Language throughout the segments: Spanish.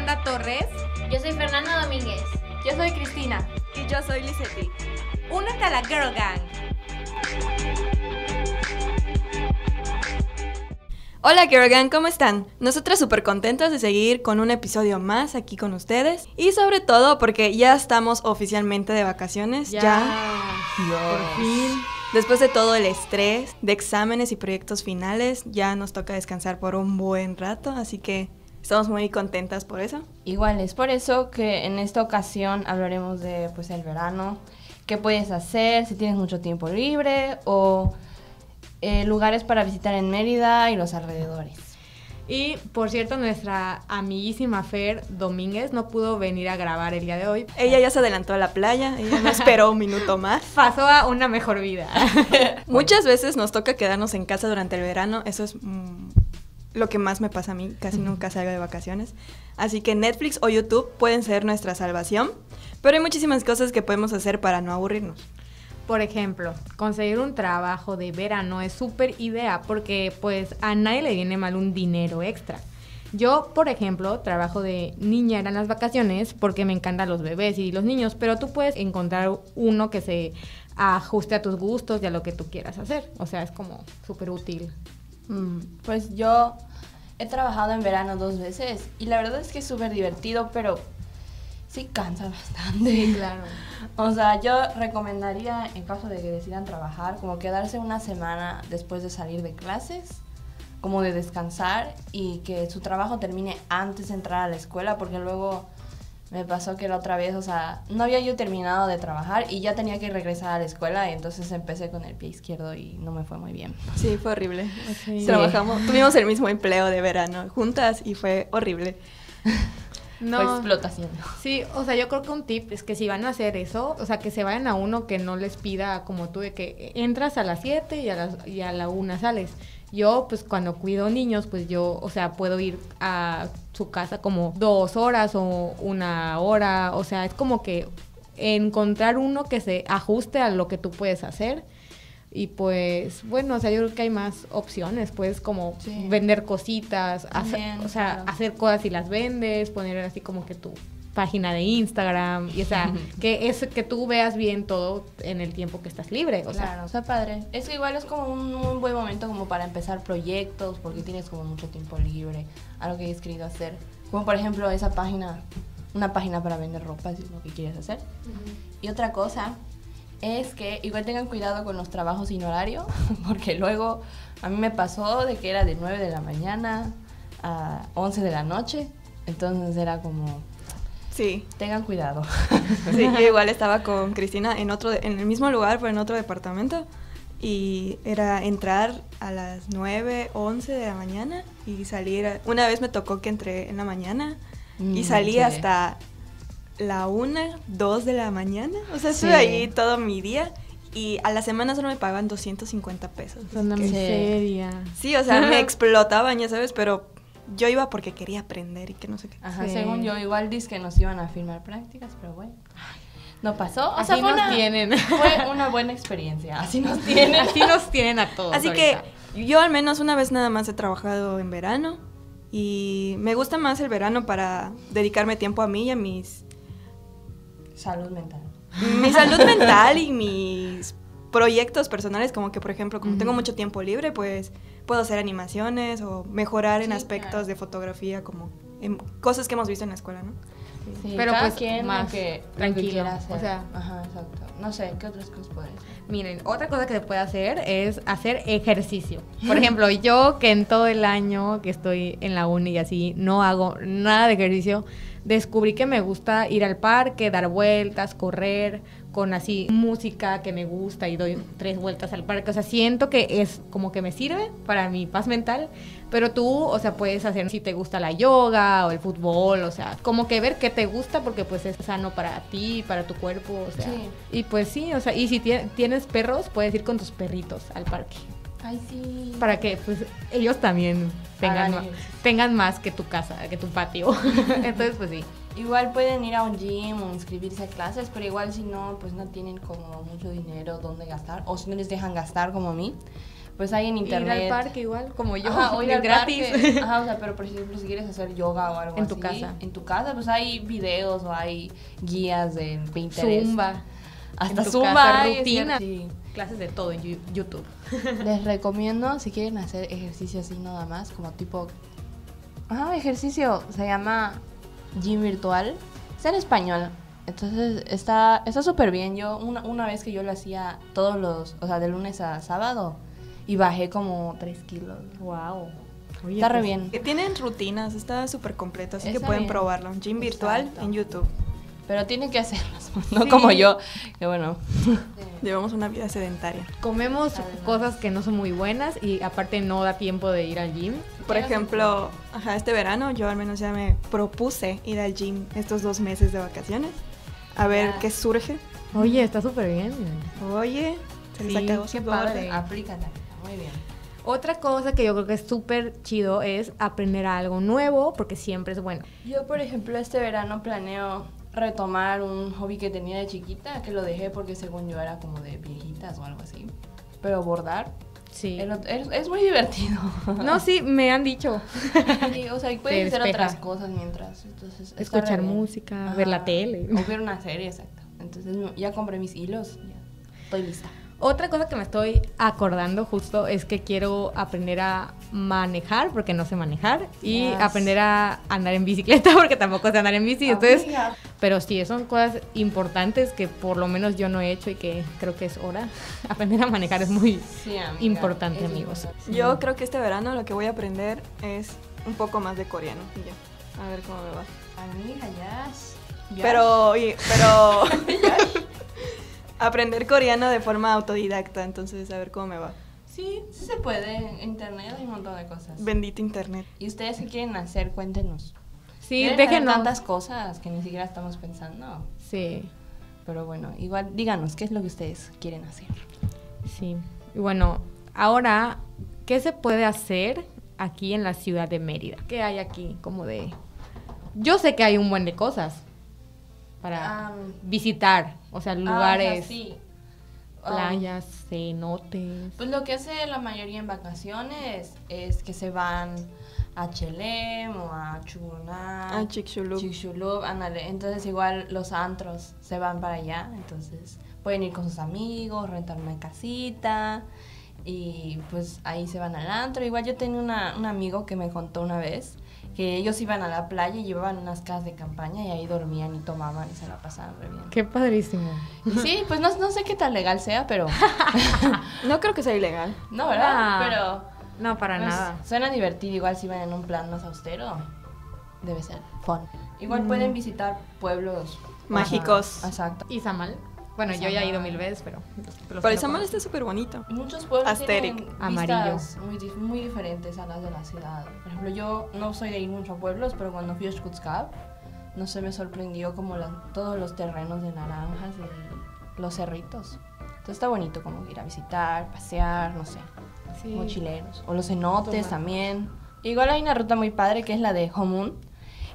Fernanda Torres. Yo soy Fernanda Domínguez. Yo soy Cristina. Y yo soy Lisetti. Únete a la Girl Gang. Hola Girl Gang, ¿cómo están? Nosotras súper contentas de seguir con un episodio más aquí con ustedes. Y sobre todo porque ya estamos oficialmente de vacaciones. Ya. Por fin. Después de todo el estrés de exámenes y proyectos finales, ya nos toca descansar por un buen rato. Así que estamos muy contentas por eso. Igual es por eso que en esta ocasión hablaremos de pues el verano. ¿Qué puedes hacer si tienes mucho tiempo libre? O eh, lugares para visitar en Mérida y los alrededores. Y por cierto, nuestra amiguísima Fer Domínguez no pudo venir a grabar el día de hoy. Ella ya se adelantó a la playa, ella no esperó un minuto más. Pasó a una mejor vida. Muchas veces nos toca quedarnos en casa durante el verano, eso es mm, lo que más me pasa a mí, casi nunca salgo de vacaciones. Así que Netflix o YouTube pueden ser nuestra salvación, pero hay muchísimas cosas que podemos hacer para no aburrirnos. Por ejemplo, conseguir un trabajo de verano es súper idea porque pues a nadie le viene mal un dinero extra. Yo, por ejemplo, trabajo de niñera en las vacaciones porque me encantan los bebés y los niños, pero tú puedes encontrar uno que se ajuste a tus gustos y a lo que tú quieras hacer. O sea, es como súper útil. Mm, pues yo he trabajado en verano dos veces y la verdad es que es súper divertido, pero sí cansa bastante. Sí, claro. O sea, yo recomendaría, en caso de que decidan trabajar, como quedarse una semana después de salir de clases, como de descansar y que su trabajo termine antes de entrar a la escuela, porque luego me pasó que la otra vez, o sea, no había yo terminado de trabajar y ya tenía que regresar a la escuela y entonces empecé con el pie izquierdo y no me fue muy bien. Sí, fue horrible. Trabajamos, tuvimos el mismo empleo de verano juntas y fue horrible. No. explotación. Sí, o sea, yo creo que un tip es que si van a hacer eso, o sea, que se vayan a uno que no les pida como tú de que entras a las 7 y a, las, y a la 1 sales. Yo, pues cuando cuido niños, pues yo, o sea, puedo ir a su casa como dos horas o una hora, o sea, es como que encontrar uno que se ajuste a lo que tú puedes hacer. Y pues, bueno, o sea, yo creo que hay más opciones, pues como vender cositas, hacer, o sea, hacer cosas y las vendes, poner así como que tu página de Instagram, y o sea, que es que tú veas bien todo en el tiempo que estás libre, o claro, sea. padre. Es que igual es como un, buen momento como para empezar proyectos, porque tienes como mucho tiempo libre, algo que hayas querido hacer. Como por ejemplo esa página, una página para vender ropa, si es lo que quieres hacer. Y otra cosa es que igual tengan cuidado con los trabajos sin horario, porque luego a mí me pasó de que era de 9 de la mañana a 11 de la noche, entonces era como... Sí. Tengan cuidado. Sí, yo igual estaba con Cristina en, otro, en el mismo lugar, pero en otro departamento. Y era entrar a las 9, 11 de la mañana y salir. Una vez me tocó que entré en la mañana y mm, salí hasta la una, dos de la mañana. O sea, estuve ahí todo mi día. Y a la semana solo me pagaban 250 pesos. Una miseria. Sí, o sea, me explotaban, ya sabes, pero yo iba porque quería aprender y que no sé qué. Ajá, según yo, igual dice que nos iban a firmar prácticas, pero bueno. No pasó. O sea, fue nos tienen. Fue una buena experiencia. Así nos tienen. Así nos tienen a todos. Así que yo al menos una vez nada más he trabajado en verano. Y me gusta más el verano para dedicarme tiempo a mí y a mis Salud mental. Mi salud mental y mis proyectos personales, como que por ejemplo, como tengo mucho tiempo libre, pues puedo hacer animaciones o mejorar en aspectos de fotografía, como en cosas que hemos visto en la escuela, ¿no? Sí, pero pues quien más que tranquilo, o sea, ajá, exacto. No sé, ¿qué otras cosas puedes hacer? Miren, otra cosa que se puede hacer es hacer ejercicio. Por ejemplo, yo que en todo el año que estoy en la uni y así no hago nada de ejercicio, descubrí que me gusta ir al parque, dar vueltas, correr, con así música que me gusta y doy tres vueltas al parque. O sea, siento que es como que me sirve para mi paz mental, pero tú, o sea, puedes hacer si te gusta la yoga o el fútbol, o sea, como que ver qué te gusta porque pues es sano para ti, para tu cuerpo, o sea. Y pues sí, o sea, y si tienes perros, puedes ir con tus perritos al parque. Ay, sí. Para que pues ellos también tengan, más, tengan más que tu casa, que tu patio. Entonces, pues sí. Igual pueden ir a un gym o inscribirse a clases, pero igual si no, pues no tienen como mucho dinero donde gastar, o si no les dejan gastar como a mí, pues hay en internet. Ir al parque igual, como yo, Ajá, o ir al gratis. parque. Ajá, o sea, pero por ejemplo, si quieres hacer yoga o algo En tu así, casa. En tu casa, pues hay videos o hay guías de Pinterest. Zumba. Hasta en tu Zumba. casa, rutina. Clases de todo en YouTube. Les recomiendo, si quieren hacer ejercicio así nada más, como tipo... Ajá, ejercicio, se llama Gym Virtual. Está en español. Entonces está está súper bien. Yo una, una vez que yo lo hacía todos los, o sea, de lunes a sábado y bajé como 3 kilos. Wow. Está re bien. Que tienen rutinas, está súper completo, así que Está pueden bien. probarlo. Gym virtual Exacto. en YouTube. Pero tienen que hacerlas, no Sí. como yo, que bueno. Llevamos una vida sedentaria. Comemos Además. cosas que no son muy buenas y aparte no da tiempo de ir al gym. Por ejemplo, ajá, este verano yo al menos ya me propuse ir al gym estos dos meses de vacaciones. A ver Ya. qué surge. Oye, está súper bien. Oye, se les Sí, acabó qué su padre. gorda. Aplícala, muy bien. Otra cosa que yo creo que es súper chido es aprender algo nuevo porque siempre es bueno. Yo, por ejemplo, este verano planeo retomar un hobby que tenía de chiquita, que lo dejé porque según yo era como de viejitas o algo así. Pero bordar Sí. el es, es muy divertido. No, sí, me han dicho. Sí, o sea, y puedes hacer otras cosas mientras. Entonces, Escuchar música, ver la tele. O ver una serie, exacto. Entonces ya compré mis hilos, ya estoy lista. Otra cosa que me estoy acordando justo es que quiero aprender a manejar porque no sé manejar y Yes. aprender a andar en bicicleta porque tampoco sé andar en bici. Entonces, Amiga. Pero sí, son cosas importantes que por lo menos yo no he hecho y que creo que es hora. Aprender a manejar es muy Sí, amiga, importante, es amigos. importante. Yo creo que este verano lo que voy a aprender es un poco más de coreano. y ya. A ver cómo me va. Amiga, ya. Pero, y- pero aprender coreano de forma autodidacta, entonces a ver cómo me va. Sí, sí se puede. Internet hay un montón de cosas. Bendito internet. ¿Y ustedes qué quieren hacer? Cuéntenos. Sí, Deben déjenos. tantas cosas que ni siquiera estamos pensando. Sí, Pero bueno, igual díganos, ¿qué es lo que ustedes quieren hacer? sí. Y bueno, ahora, ¿qué se puede hacer aquí en la ciudad de Mérida? ¿Qué hay aquí como de... Yo sé que hay un buen de cosas para visitar, o sea, lugares, Ah, sí. Ah, playas, cenotes. Pues lo que hace la mayoría en vacaciones es que se van a Chelem o a Chuná. Ah, Chicxulub. Chicxulub, ándale. Entonces igual los antros se van para allá, entonces pueden ir con sus amigos, rentar una casita y pues ahí se van al antro. Igual yo tenía una- un amigo que me contó una vez que ellos iban a la playa y llevaban unas casas de campaña y ahí dormían y tomaban y se la pasaban re bien. Qué padrísimo. Y sí, pues no, no sé qué tan legal sea, pero... No creo que sea ilegal. No, ¿verdad? Ah, pero... No, para pues, nada. Suena divertido, igual si van en un plan más austero. Debe ser fun. Igual Mm. pueden visitar pueblos Mágicos. Ajá, exacto. ¿Y Samal? Bueno, yo ya he ido Izamal. mil veces, pero... Pero conozco. está súper bonito. Muchos pueblos Asterix. tienen Amarillo. vistas muy, dif- muy diferentes a las de la ciudad. Por ejemplo, yo no soy de ir mucho a pueblos, pero cuando fui a Xcutzcab, no sé, me sorprendió como la- todos los terrenos de naranjas y los cerritos. Entonces está bonito como ir a visitar, pasear, no sé, Sí. mochileros. O los cenotes Tomar. también. Igual hay una ruta muy padre que es la de Homun.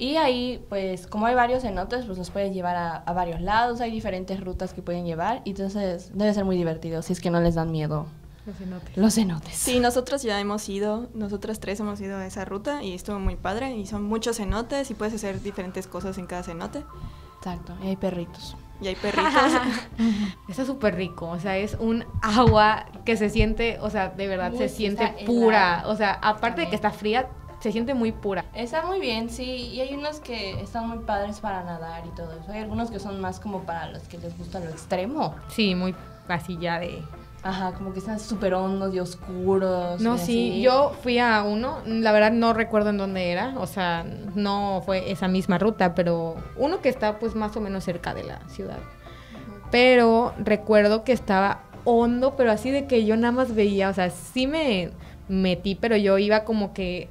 Y ahí, pues, como hay varios cenotes, pues los puedes llevar a, a varios lados. Hay diferentes rutas que pueden llevar. Y entonces debe ser muy divertido si es que no les dan miedo Los cenotes. los cenotes. Sí, nosotros ya hemos ido, nosotras tres hemos ido a esa ruta y estuvo muy padre. Y son muchos cenotes y puedes hacer diferentes cosas en cada cenote. Exacto. Y hay perritos. Y hay perritos. Está súper rico, o sea, es un agua que se siente, o sea, de verdad Uy, se siente pura, helada. o sea, aparte de que está fría, se siente muy pura. Está muy bien, sí. Y hay unos que están muy padres para nadar y todo eso. Hay algunos que son más como para los que les gusta lo extremo. Sí, muy así ya de... Ajá, como que están súper hondos y oscuros. No, y sí, así. yo fui a uno, la verdad no recuerdo en dónde era, o sea, no fue esa misma ruta, pero uno que está pues más o menos cerca de la ciudad. Pero recuerdo que estaba hondo, pero así de que yo nada más veía, o sea, sí me metí, pero yo iba como que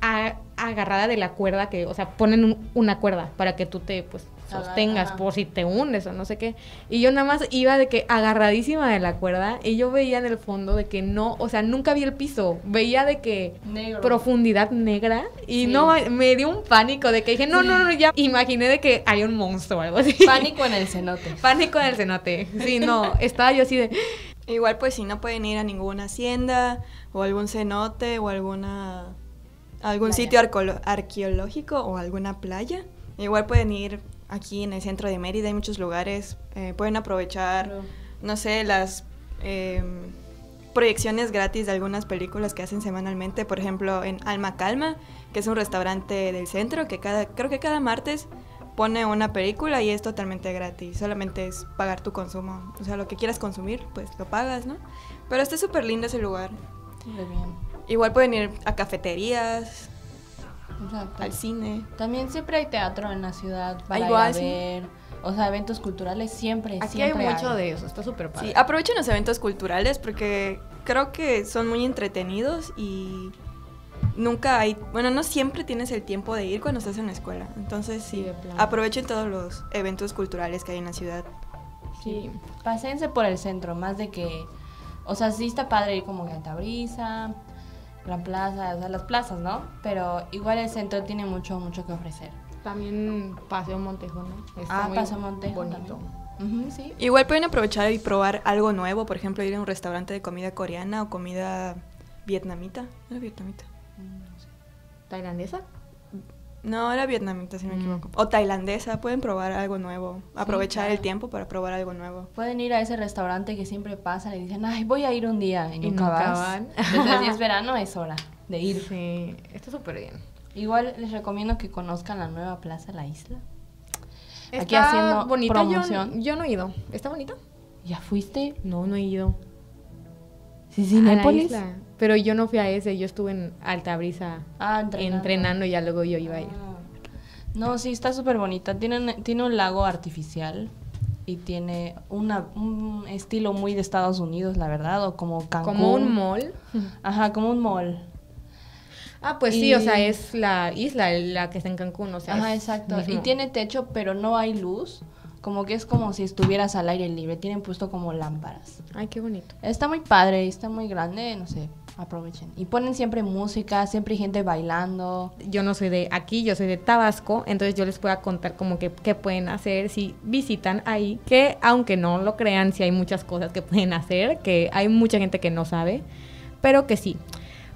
a- agarrada de la cuerda que, o sea, ponen un- una cuerda para que tú te pues sostengas ajá. por si te hundes o no sé qué. Y yo nada más iba de que agarradísima de la cuerda y yo veía en el fondo de que no, o sea, nunca vi el piso, veía de que Negro. profundidad negra y Sí. no me dio un pánico de que dije, no, no, no, ya imaginé de que hay un monstruo o algo así. Pánico en el cenote. Pánico en el cenote. Sí, no, estaba yo así de Igual pues si no pueden ir a ninguna hacienda o algún cenote o alguna algún Playa. sitio arqueológico o alguna playa, igual pueden ir aquí en el centro de Mérida, hay muchos lugares, eh, pueden aprovechar, Claro. no sé, las eh, proyecciones gratis de algunas películas que hacen semanalmente, por ejemplo en Alma Calma, que es un restaurante del centro que cada, creo que cada martes pone una película y es totalmente gratis, solamente es pagar tu consumo, o sea, lo que quieras consumir, pues lo pagas, ¿no? Pero está súper lindo ese lugar. Bien. Igual pueden ir a cafeterías, Exacto. al cine. También siempre hay teatro en la ciudad para igual, ir a sí. ver. O sea, eventos culturales siempre, Aquí hay siempre mucho de eso, está súper padre. Sí, aprovechen los eventos culturales porque creo que son muy entretenidos y nunca hay, bueno, no siempre tienes el tiempo de ir cuando estás en la escuela. Entonces Sí, sí, aprovechen todos los eventos culturales que hay en la ciudad. Sí. Paséense por el centro, más de que. O sea, sí está padre ir como que a Altabrisa, Gran Plaza, o sea, las plazas, ¿no? Pero igual el centro tiene mucho, mucho que ofrecer. También Paseo Montejo, ¿no? Está ah, muy Paso Montejo. Bonito. Ujú, sí. Igual pueden aprovechar y probar algo nuevo, por ejemplo, ir a un restaurante de comida coreana o comida vietnamita. ¿Era vietnamita? ¿Tailandesa? No, era vietnamita, si no me Mm. equivoco. O tailandesa, pueden probar algo nuevo. Aprovechar claro. el tiempo para probar algo nuevo. Pueden ir a ese restaurante que siempre pasan y dicen, ay, voy a ir un día. Y Y nunca nunca vas. van. Entonces, si es verano, es hora de ir. Sí, está súper bien. Igual les recomiendo que conozcan la nueva Plaza La Isla. Está Aquí haciendo bonita. promoción. Yo, yo no he ido. ¿Está bonita? ¿Ya fuiste? No, no he ido. Sí, A la Cinépolis. isla. Pero yo no fui a ese, yo estuve en Altabrisa Ah, entrenando. entrenando y ya luego yo iba a ir. Ah. No, sí, está súper bonita. Tiene, tiene un lago artificial y tiene una, un estilo muy de Estados Unidos, la verdad, o como Cancún. Como un mall. Ajá, como un mall. Ah, pues sí, o sea, es la isla la que está en Cancún, o sea. Ajá, exacto. Y tiene techo, pero no hay luz. Como que es como si estuvieras al aire libre. Tienen puesto como lámparas. Ay, qué bonito. Está muy padre, está muy grande, no sé, aprovechen. Y ponen siempre música, siempre hay gente bailando. Yo no soy de aquí, yo soy de Tabasco, entonces yo les puedo contar como que qué pueden hacer si visitan ahí, que aunque no lo crean, sí hay muchas cosas que pueden hacer, que hay mucha gente que no sabe, pero que sí.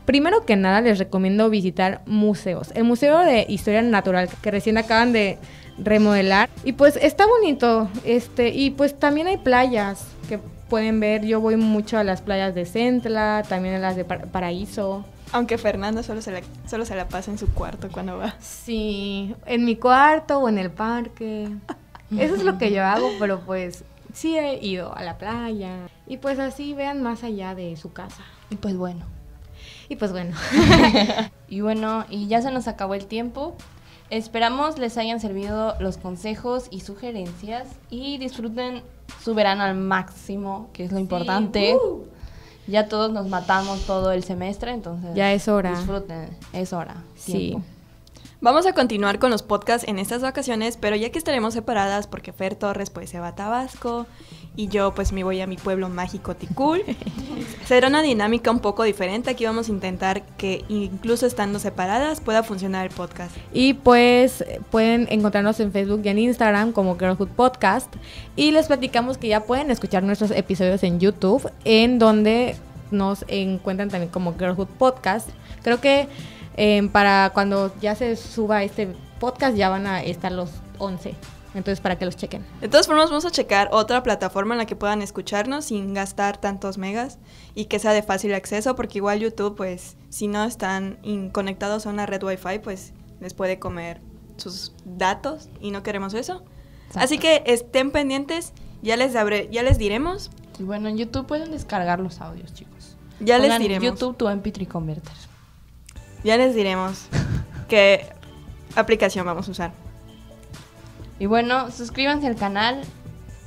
Primero que nada les recomiendo visitar museos. El Museo de Historia Natural que recién acaban de remodelar y pues está bonito, este y pues también hay playas que pueden ver. Yo voy mucho a las playas de Centla, también a las de Par- Paraíso. Aunque Fernanda solo se la, solo se la pasa en su cuarto cuando va. Sí, en mi cuarto o en el parque. Eso es lo que yo hago, pero pues sí he ido a la playa. Y pues así vean más allá de su casa. Y pues bueno. Y pues bueno. Y bueno, y ya se nos acabó el tiempo. Esperamos les hayan servido los consejos y sugerencias y disfruten su verano al máximo, que es lo importante. uh. Ya todos nos matamos todo el semestre, entonces Ya es hora. Disfruten, es hora. Sí. Vamos a continuar con los podcasts en estas vacaciones, pero ya que estaremos separadas porque Fer Torres pues se va a Tabasco y yo pues me voy a mi pueblo mágico Ticul, será una dinámica un poco diferente. Aquí vamos a intentar que incluso estando separadas pueda funcionar el podcast. Y pues pueden encontrarnos en Facebook y en Instagram como Girlhood Podcast. Y les platicamos que ya pueden escuchar nuestros episodios en YouTube, en donde nos encuentran también como Girlhood Podcast. Creo que eh, para cuando ya se suba este podcast ya van a estar los 11. Entonces para que los chequen. De todas formas vamos a checar otra plataforma en la que puedan escucharnos sin gastar tantos megas y que sea de fácil acceso porque igual YouTube pues si no están in- conectados a una red wifi pues les puede comer sus datos y no queremos eso. Así que estén pendientes, ya les, abre- ya les diremos, Y bueno, en YouTube pueden descargar los audios, chicos. ya les diremos, YouTube tu MP3 Converter. ya les diremos qué aplicación vamos a usar. Y bueno, suscríbanse al canal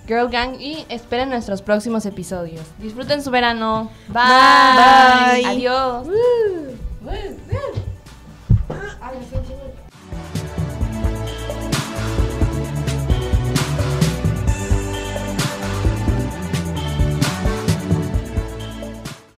Girl Gang y esperen nuestros próximos episodios. Disfruten su verano. Bye. Bye. Adiós.